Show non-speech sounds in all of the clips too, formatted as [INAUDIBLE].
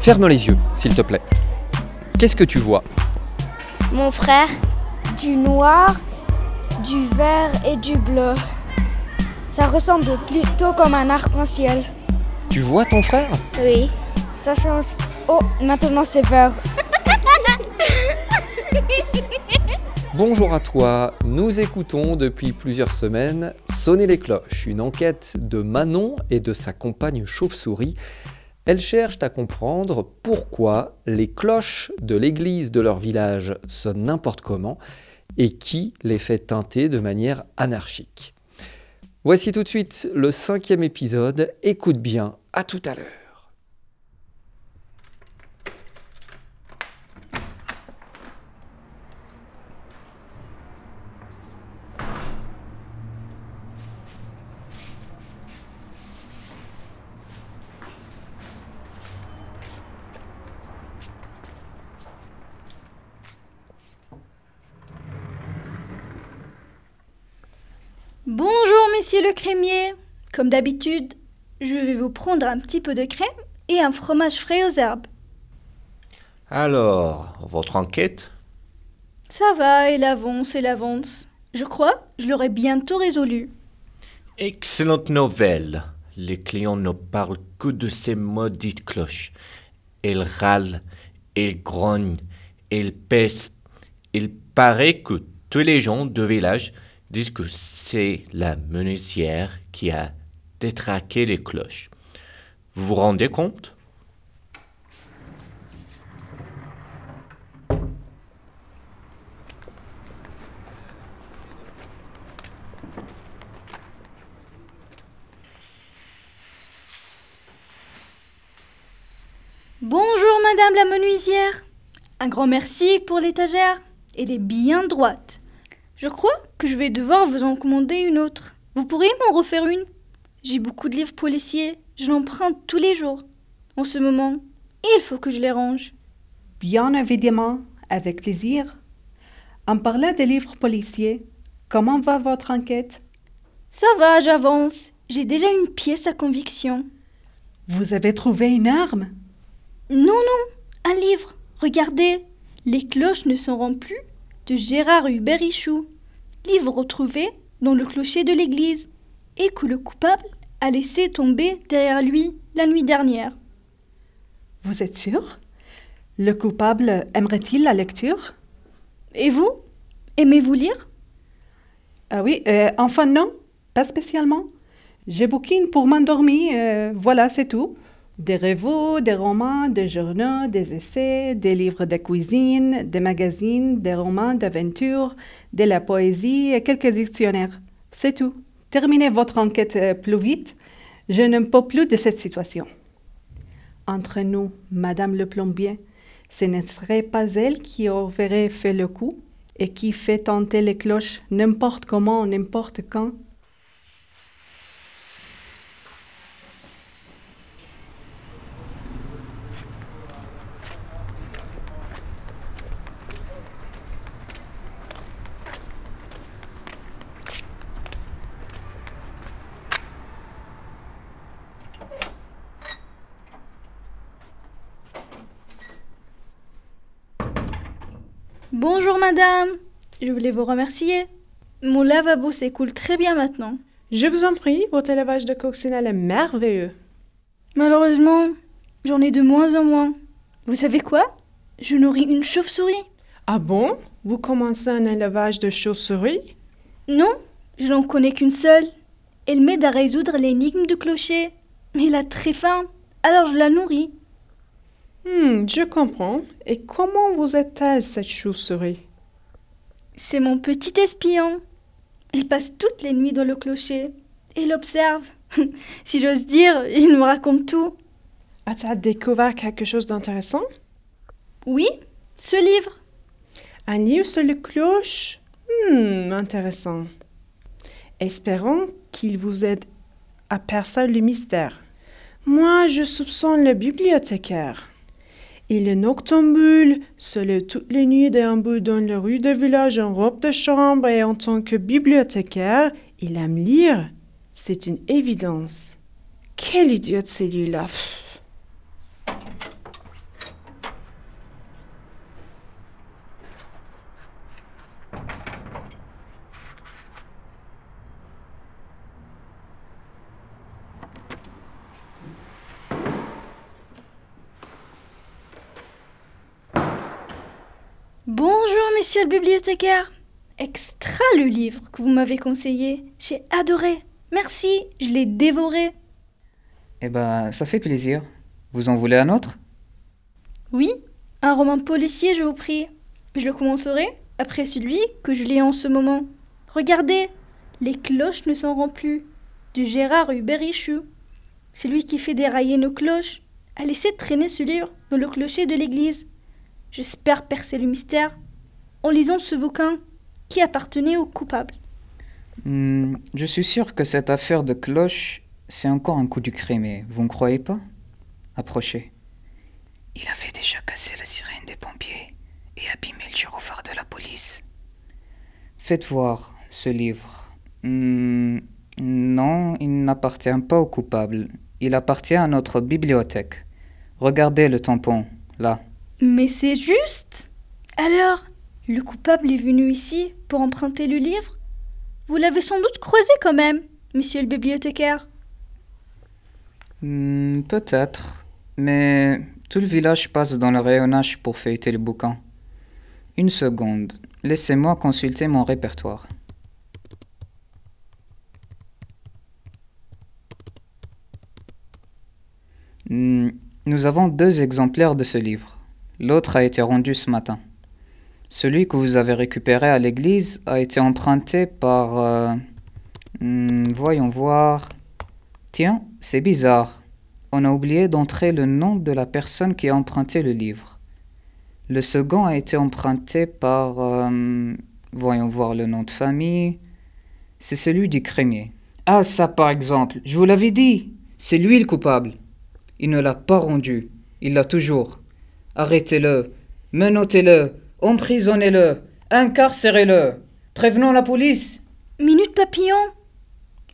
Ferme les yeux, s'il te plaît. Qu'est-ce que tu vois? Mon frère, du noir, du vert et du bleu. Ça ressemble plutôt comme un arc-en-ciel. Tu vois ton frère? Oui, ça change. Oh, maintenant c'est vert. [LAUGHS] Bonjour à toi, nous écoutons depuis plusieurs semaines Sonner les cloches, une enquête de Manon et de sa compagne chauve-souris. Elles cherchent à comprendre pourquoi les cloches de l'église de leur village sonnent n'importe comment et qui les fait teinter de manière anarchique. Voici tout de suite le cinquième épisode. Écoute bien, à tout à l'heure. Bonjour, messieurs le crémier. Comme d'habitude, je vais vous prendre un petit peu de crème et un fromage frais aux herbes. Alors, votre enquête? Ça va, elle avance, elle avance. Je crois, je l'aurai bientôt résolu. Excellente nouvelle. Les clients ne parlent que de ces maudites cloches. Elles râlent, elles grognent, elles pestent. Il paraît que tous les gens du village disent que c'est la menuisière qui a détraqué les cloches. Vous vous rendez compte? Bonjour, madame la menuisière. Un grand merci pour l'étagère. Elle est bien droite. Je crois que je vais devoir vous en commander une autre. Vous pourriez m'en refaire une? J'ai beaucoup de livres policiers. Je l'emprunte tous les jours. En ce moment, il faut que je les range. Bien évidemment, avec plaisir. En parlant des livres policiers, comment va votre enquête? Ça va, j'avance. J'ai déjà une pièce à conviction. Vous avez trouvé une arme? Non, non, un livre. Regardez, les cloches ne seront plus de Gérard Hubert-Ichou, livre retrouvé dans le clocher de l'église et que le coupable a laissé tomber derrière lui la nuit dernière. Vous êtes sûr? Le coupable aimerait-il la lecture? Et vous? Aimez-vous lire? Ah oui, euh, enfin non, pas spécialement. J'ai bouquine pour m'endormir, euh, voilà, c'est tout. Des revues, des romans, des journaux, des essais, des livres de cuisine, des magazines, des romans d'aventure, de la poésie et quelques dictionnaires. C'est tout. Terminez votre enquête euh, plus vite. Je ne peux plus de cette situation. Entre nous, Madame le plombier, ce ne serait pas elle qui aurait fait le coup et qui fait tenter les cloches n'importe comment, n'importe quand? Bonjour madame, je voulais vous remercier. Mon lavabo s'écoule très bien maintenant. Je vous en prie, votre élevage de coccinelle est merveilleux. Malheureusement, j'en ai de moins en moins. Vous savez quoi? Je nourris une chauve-souris. Ah bon? Vous commencez un élevage de chauves-souris? Non, je n'en connais qu'une seule. Elle m'aide à résoudre l'énigme du clocher. Mais elle a très faim, alors je la nourris. Hmm, je comprends. Et comment vous est-elle, cette chauve-souris? C'est mon petit espion. Il passe toutes les nuits dans le clocher. Et il observe. [LAUGHS] si j'ose dire, il me raconte tout. As-tu découvert quelque chose d'intéressant? Oui, ce livre. Un livre sur le cloche? Hmm, intéressant. Espérons qu'il vous aide à percer le mystère. Moi, je soupçonne le bibliothécaire. Il est noctambule, seul toutes les nuits déambule dans les rues des villages en robe de chambre et en tant que bibliothécaire, il aime lire. C'est une évidence. Quel idiot celui-là. pff. Bonjour, monsieur le bibliothécaire. Extra le livre que vous m'avez conseillé. J'ai adoré. Merci, je l'ai dévoré. Eh ben, ça fait plaisir. Vous en voulez un autre? Oui, un roman policier, je vous prie. Je le commencerai après celui que je lis en ce moment. Regardez, Les cloches ne s'en plus, de Gérard Hubert-Richoux. Celui qui fait dérailler nos cloches a laissé traîner ce livre dans le clocher de l'église. J'espère percer le mystère en lisant ce bouquin qui appartenait au coupable. Hmm, Je suis sûr que cette affaire de cloche, c'est encore un coup du crémé. Vous ne croyez pas? Approchez. Il avait déjà cassé la sirène des pompiers et abîmé le gyrophare de la police. Faites voir ce livre. Hmm, non, il n'appartient pas au coupable. Il appartient à notre bibliothèque. Regardez le tampon, là. Mais c'est juste? Alors, le coupable est venu ici pour emprunter le livre? Vous l'avez sans doute croisé quand même, monsieur le bibliothécaire. Hmm, Peut-être. Mais tout le village passe dans le rayonnage pour feuilleter le bouquin. Une seconde. Laissez-moi consulter mon répertoire. Hmm, Nous avons deux exemplaires de ce livre. L'autre a été rendu ce matin. Celui que vous avez récupéré à l'église a été emprunté par... euh, hmm, voyons voir. Tiens, c'est bizarre. On a oublié d'entrer le nom de la personne qui a emprunté le livre. Le second a été emprunté par... euh, voyons voir le nom de famille. C'est celui du crémier. Ah, ça par exemple, je vous l'avais dit. C'est lui le coupable. Il ne l'a pas rendu. Il l'a toujours. Arrêtez-le. Menottez-le. Emprisonnez-le. Incarcérez-le. Prévenons la police. Minute papillon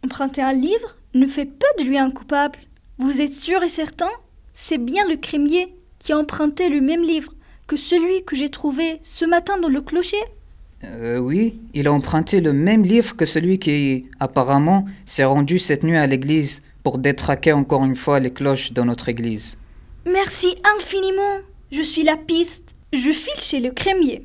Emprunter un livre ne fait pas de lui un coupable. Vous êtes sûr et certain? C'est bien le crémier qui a emprunté le même livre que celui que j'ai trouvé ce matin dans le clocher? Euh, oui, il a emprunté le même livre que celui qui, apparemment, s'est rendu cette nuit à l'église pour détraquer encore une fois les cloches dans notre église. Merci infiniment Je suis la piste Je file chez le crémier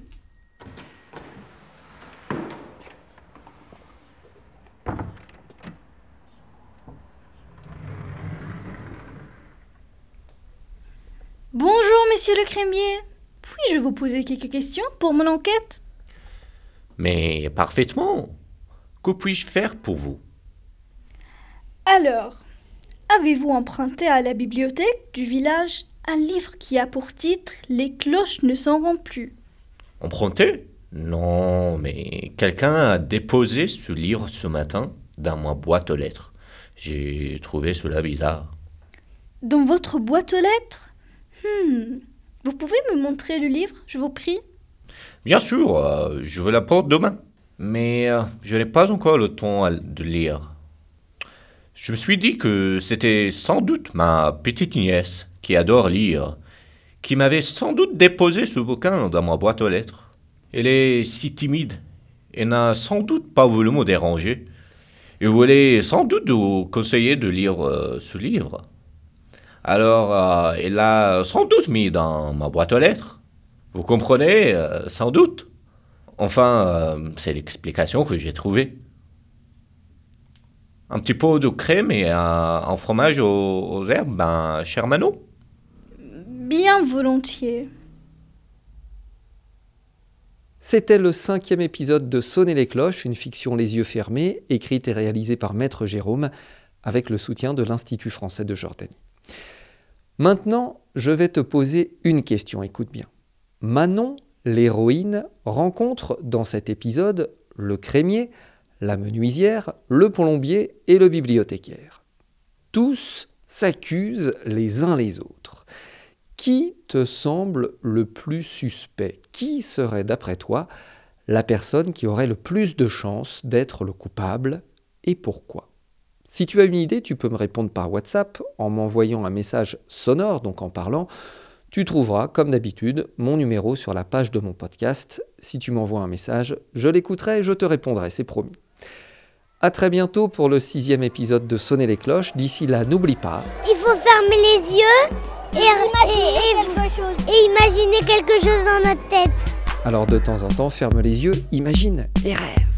Bonjour, monsieur le crémier. Puis-je vous poser quelques questions pour mon enquête? Mais parfaitement. Que puis-je faire pour vous? Alors, avez-vous emprunté à la bibliothèque du village un livre qui a pour titre Les cloches ne s'en plus Emprunté? Non, mais quelqu'un a déposé ce livre ce matin dans ma boîte aux lettres. J'ai trouvé cela bizarre. Dans votre boîte aux lettres? Hmm. Vous pouvez me montrer le livre, je vous prie? Bien sûr, euh, je vous l'apporte demain. Mais euh, je n'ai pas encore le temps de lire. Je me suis dit que c'était sans doute ma petite nièce, qui adore lire, qui m'avait sans doute déposé ce bouquin dans ma boîte aux lettres. Elle est si timide et n'a sans doute pas voulu me déranger. Et voulait sans doute vous conseiller de lire euh, ce livre. Alors, euh, elle l'a sans doute mis dans ma boîte aux lettres. Vous comprenez, euh, sans doute. Enfin, euh, c'est l'explication que j'ai trouvée. Un petit pot de crème et un, un fromage aux, herbes, ben, cher Mano. Bien volontiers. C'était le cinquième épisode de Sonner les cloches, une fiction les yeux fermés, écrite et réalisée par Maître Jérôme, avec le soutien de l'Institut français de Jordanie. Maintenant, je vais te poser une question, écoute bien. Manon, l'héroïne, rencontre dans cet épisode le crémier, la menuisière, le plombier et le bibliothécaire. Tous s'accusent les uns les autres. Qui te semble le plus suspect? Qui serait, d'après toi, la personne qui aurait le plus de chances d'être le coupable et pourquoi? Si tu as une idée, tu peux me répondre par WhatsApp en m'envoyant un message sonore, donc en parlant. Tu trouveras, comme d'habitude, mon numéro sur la page de mon podcast. Si tu m'envoies un message, je l'écouterai et je te répondrai, c'est promis. A très bientôt pour le sixième épisode de Sonner les cloches. D'ici là, n'oublie pas. Il faut fermer les yeux et, imaginer quelque chose dans notre tête. Alors de temps en temps, ferme les yeux, imagine et rêve.